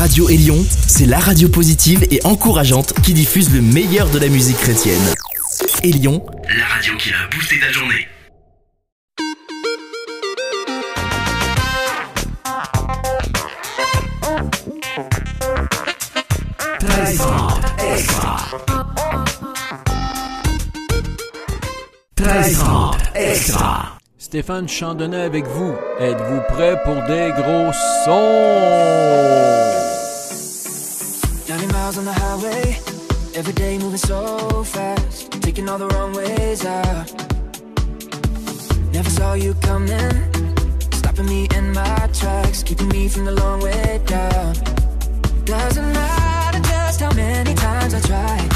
Radio Élion, c'est la radio positive et encourageante qui diffuse le meilleur de la musique chrétienne. Élion, la radio qui a boosté ta journée. extra. Stéphane Chandonnet avec vous. Êtes-vous prêt pour des gros sons? 90 miles on the highway, every day moving so fast, taking all the wrong ways out. Never saw you coming, stopping me in my tracks, keeping me from the long way down. Doesn't matter just how many times I tried,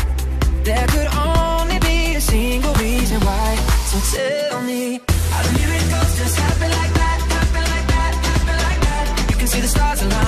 there could only be a single reason why. So tell me, how do miracles just happen like that, happen like that, happen like that? You can see the stars align,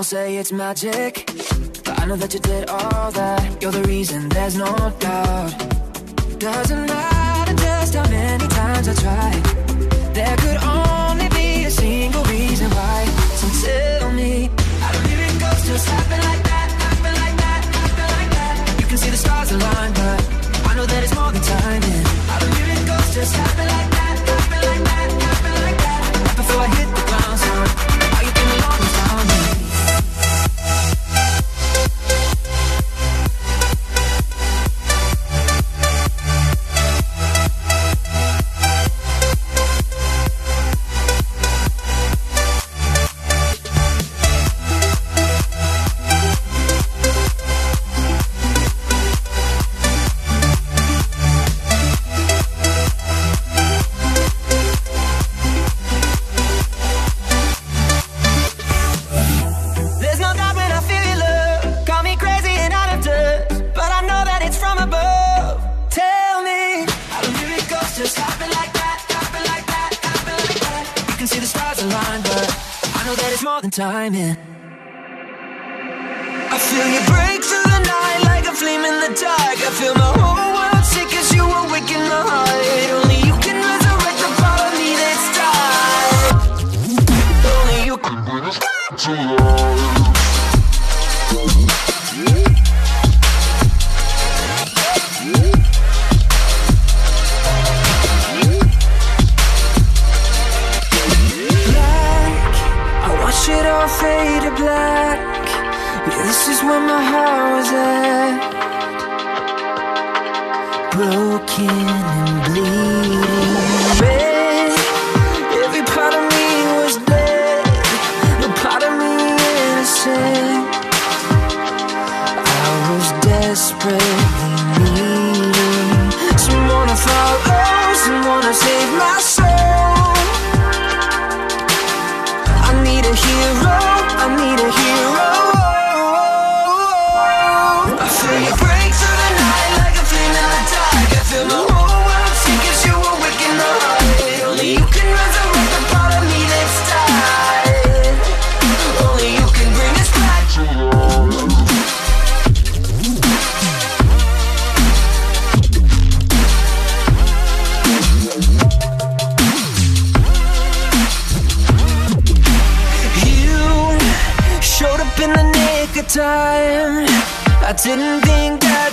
will say it's magic, but I know that you did all that. You're the reason, there's no doubt. Doesn't matter just how many times I tried. There could only stars align, but I know that it's more than timing. I feel you break through the night like a flame in the dark. I feel my whole world shake as you awaken my heart. Only you can resurrect the part of me that's died. Only you can bring us back to life. Is where my heart was at. Broken and bleeding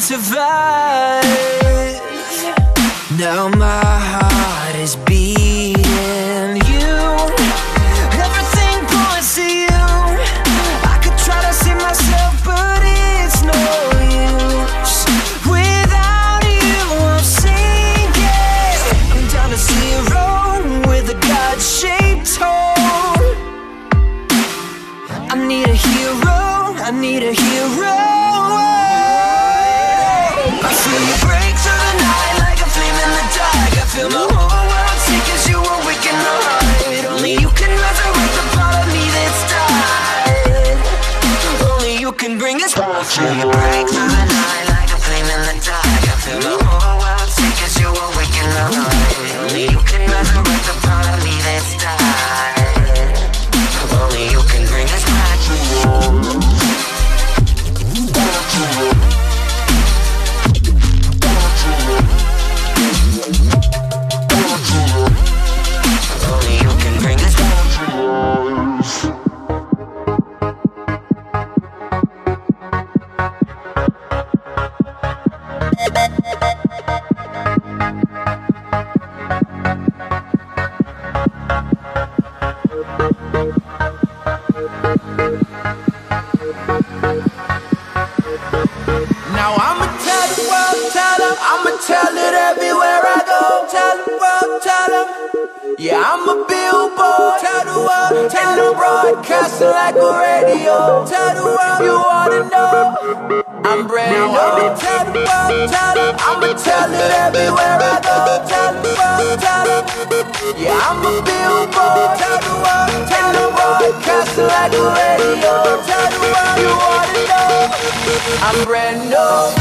survive. Now my heart is beating You. Everything points to you. I could try to see myself but it's no use. Without you I'm sinking. I'm down to zero with a God-shaped hole. I need a hero, I need a hero. Should you pray? everywhere I go. Tell the world, tell the Yeah, I'm a billboard. Tell the world, tell the world. Castle like a radio. Tell the world you wanna know. I'm brand new.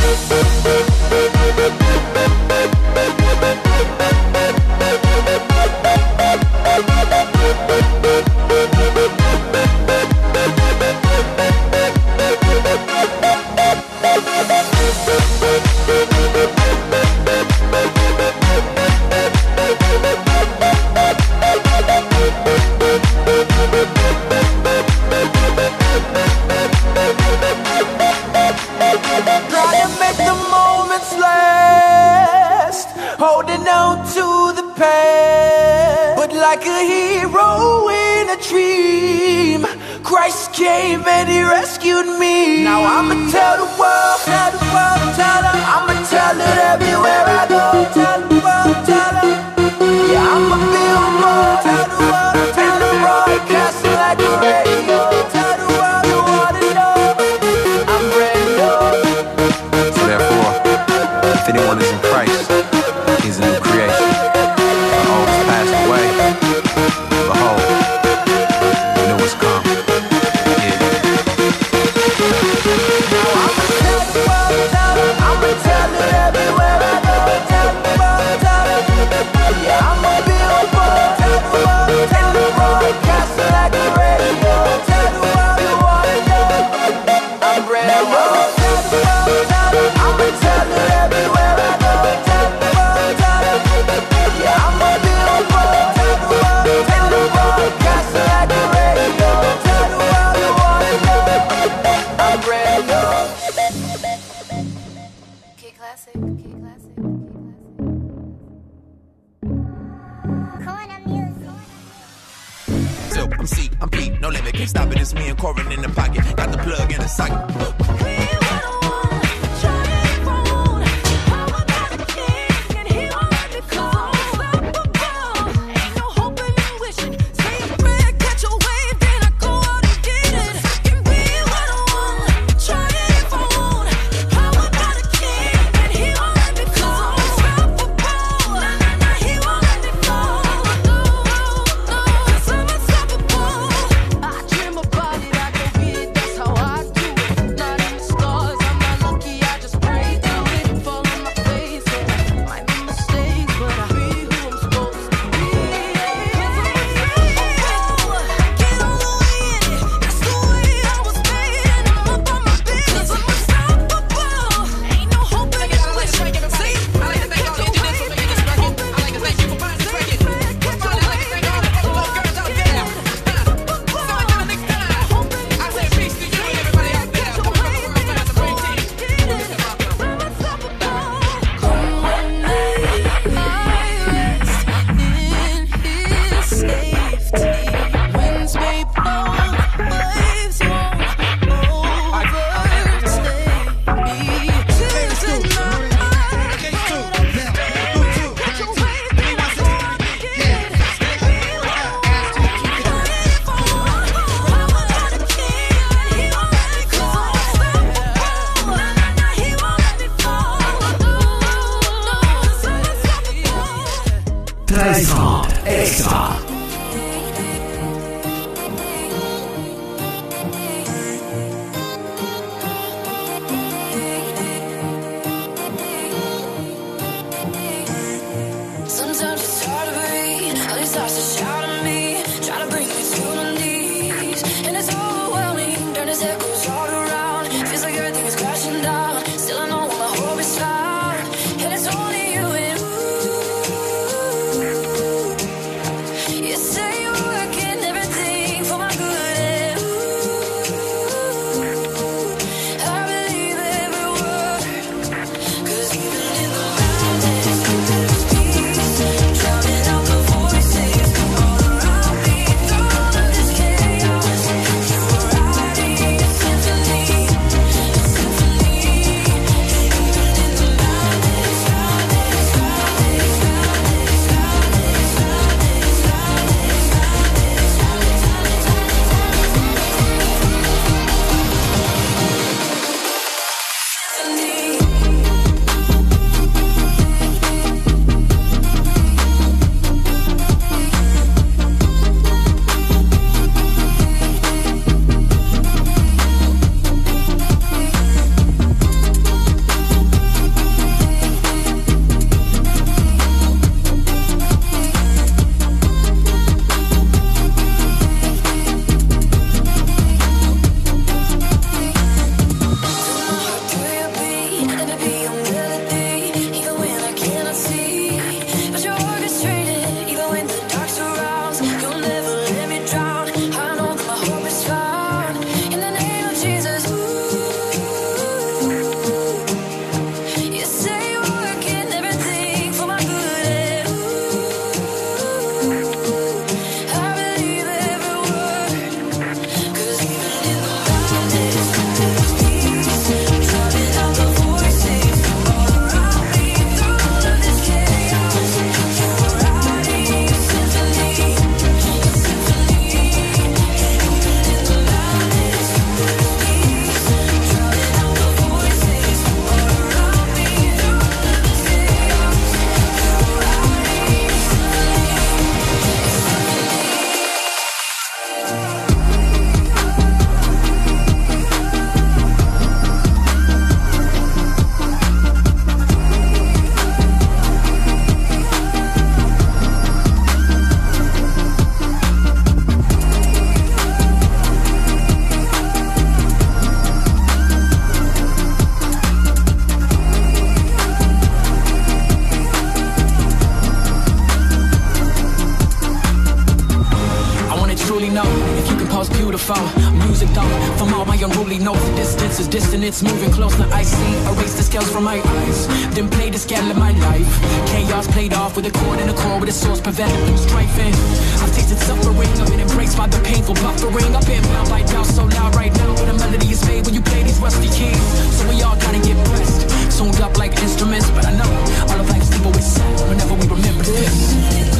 Is dissonance moving closer. I see. Erase the scales from my eyes. Then play the scale of my life. Chaos played off with a chord and a chord with a source preventing from strifing. I've tasted suffering. I've been embraced by the painful buffering. I've been bound by doubt so loud right now. But a melody is made when you play these rusty keys. So we all gotta get blessed. Tuned up like instruments. But I know all of life's people is sad whenever we remember this.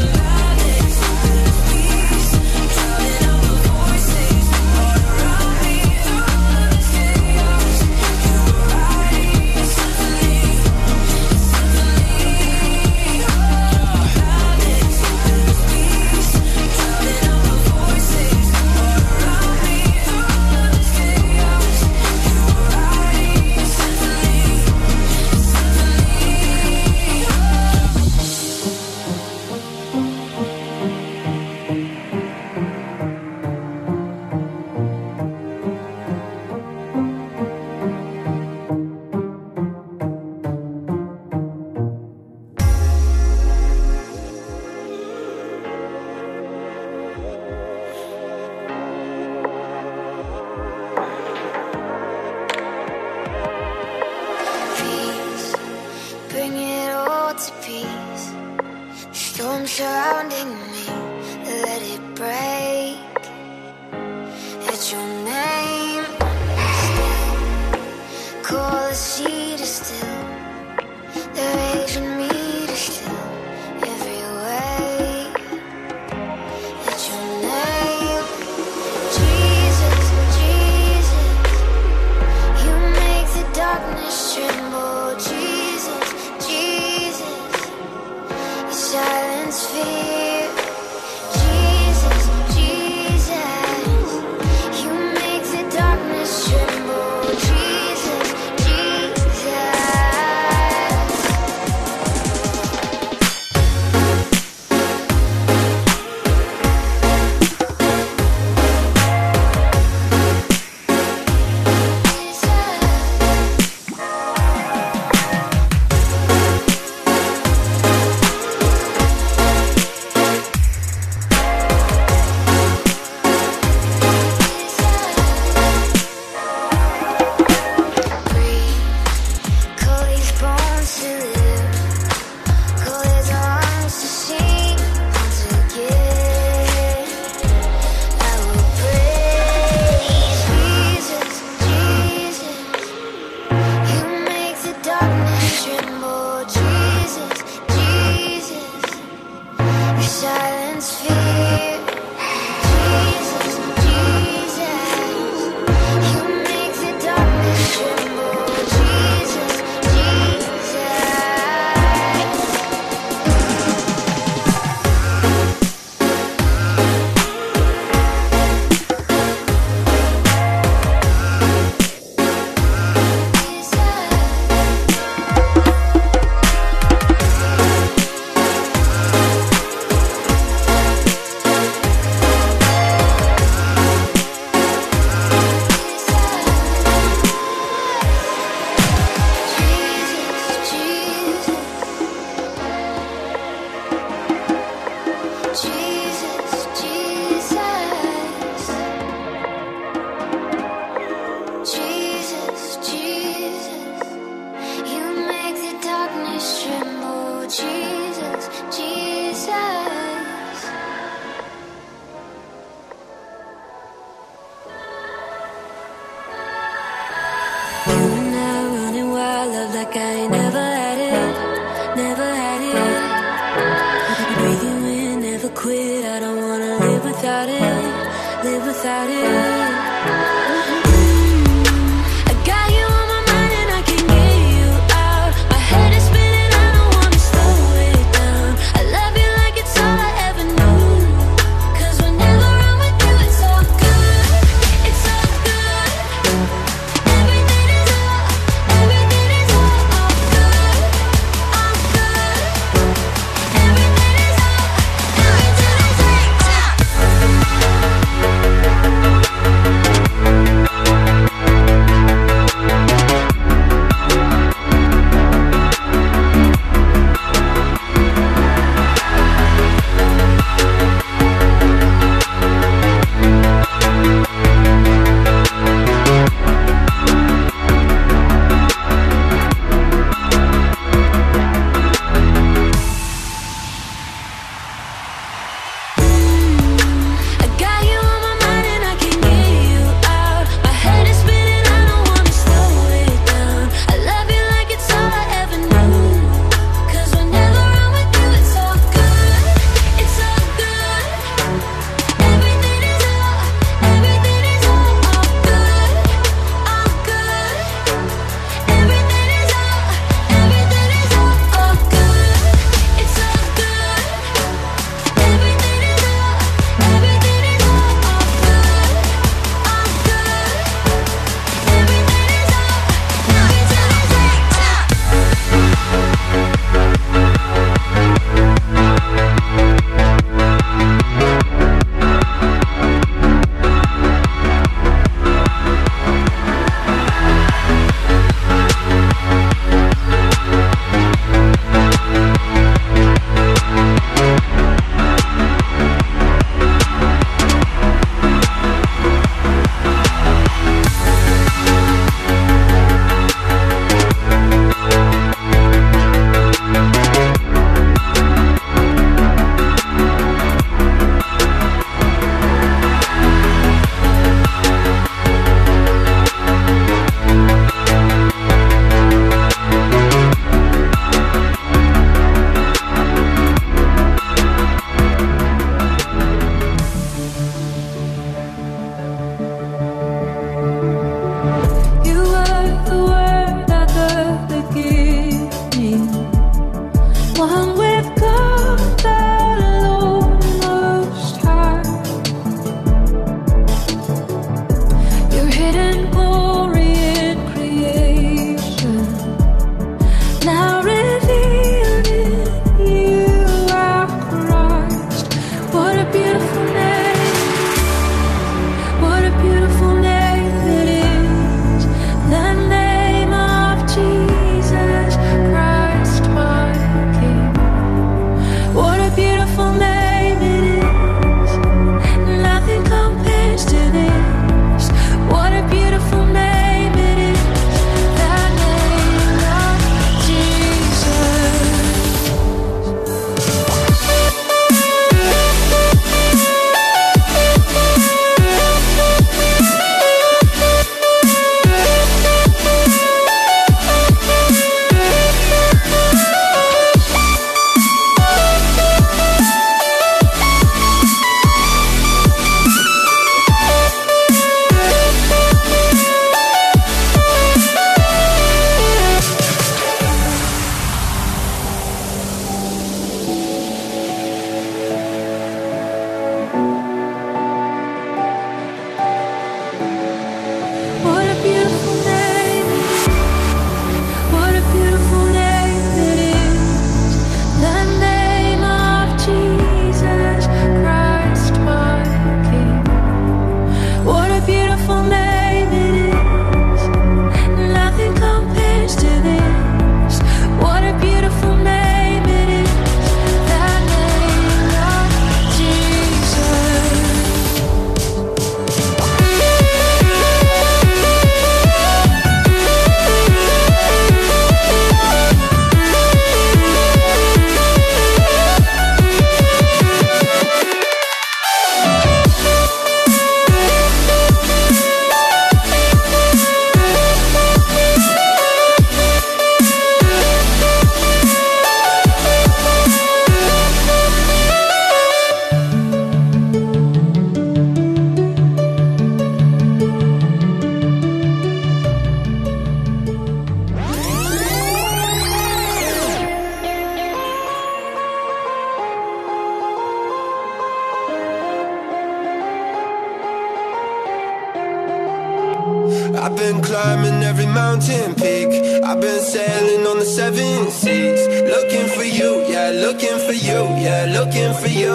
Looking for you, yeah, looking for you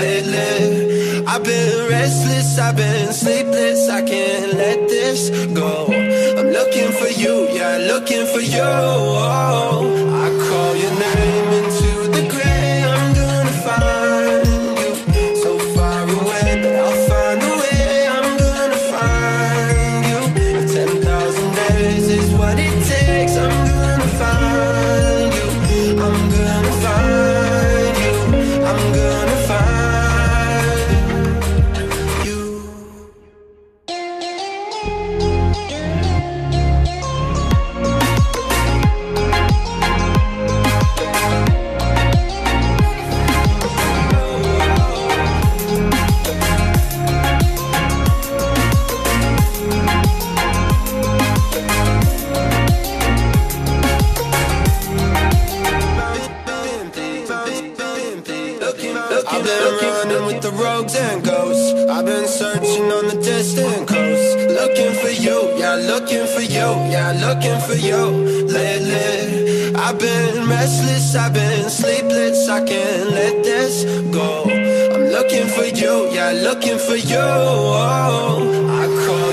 lately. I've been restless, I've been sleepless. I can't let this go. I'm looking for you, yeah, looking for you. Oh, I with the rogues and ghosts. I've been searching on the distant coast. Looking for you, yeah, looking for you, yeah, looking for you lately. I've been restless, I've been sleepless, I can't let this go. I'm looking for you, yeah, looking for you. Oh, I call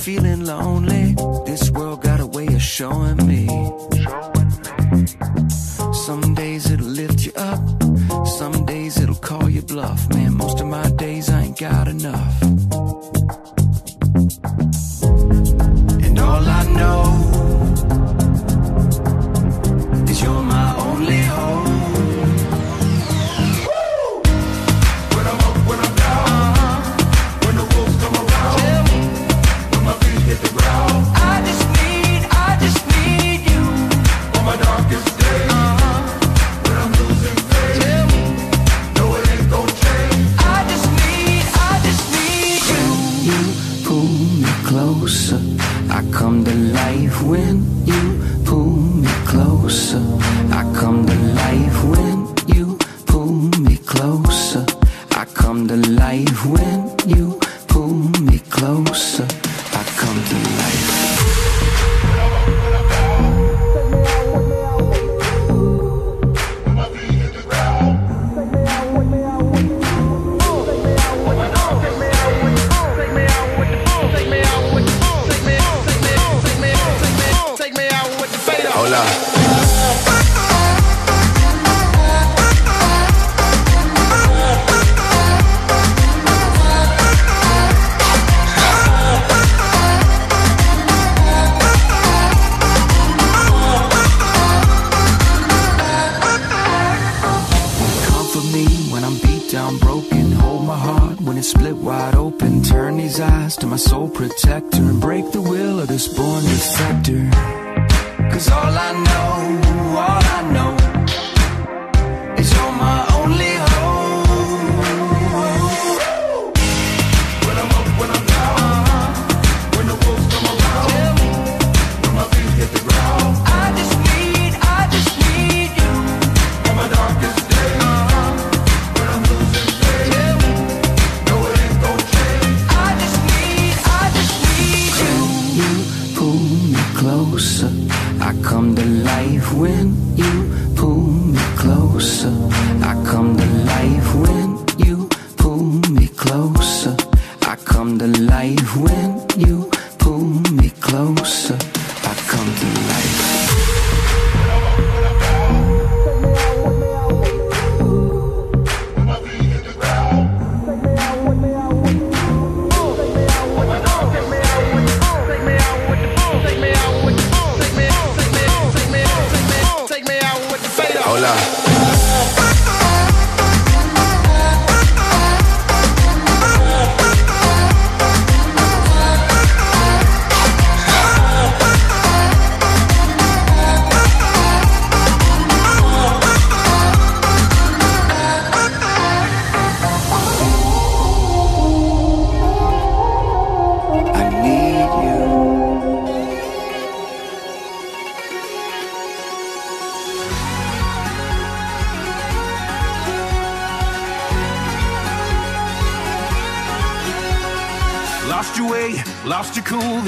feeling lonely, this world got a way of showing me. Some days it'll lift you up, some days it'll call you bluff, man. the light when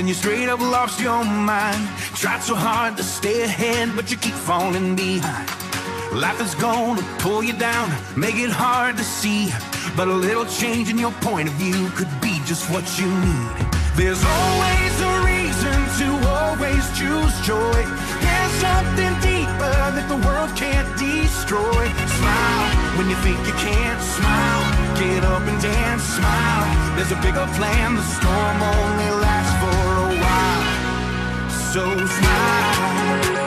When you straight up lost your mind. Tried so hard to stay ahead, but you keep falling behind. Life is gonna pull you down, make it hard to see. But a little change in your point of view could be just what you need. There's always a reason to always choose joy. There's something deeper that the world can't destroy. Smile when you think you can't. Smile, get up and dance. Smile, there's a bigger plan. The storm only lasts so smile.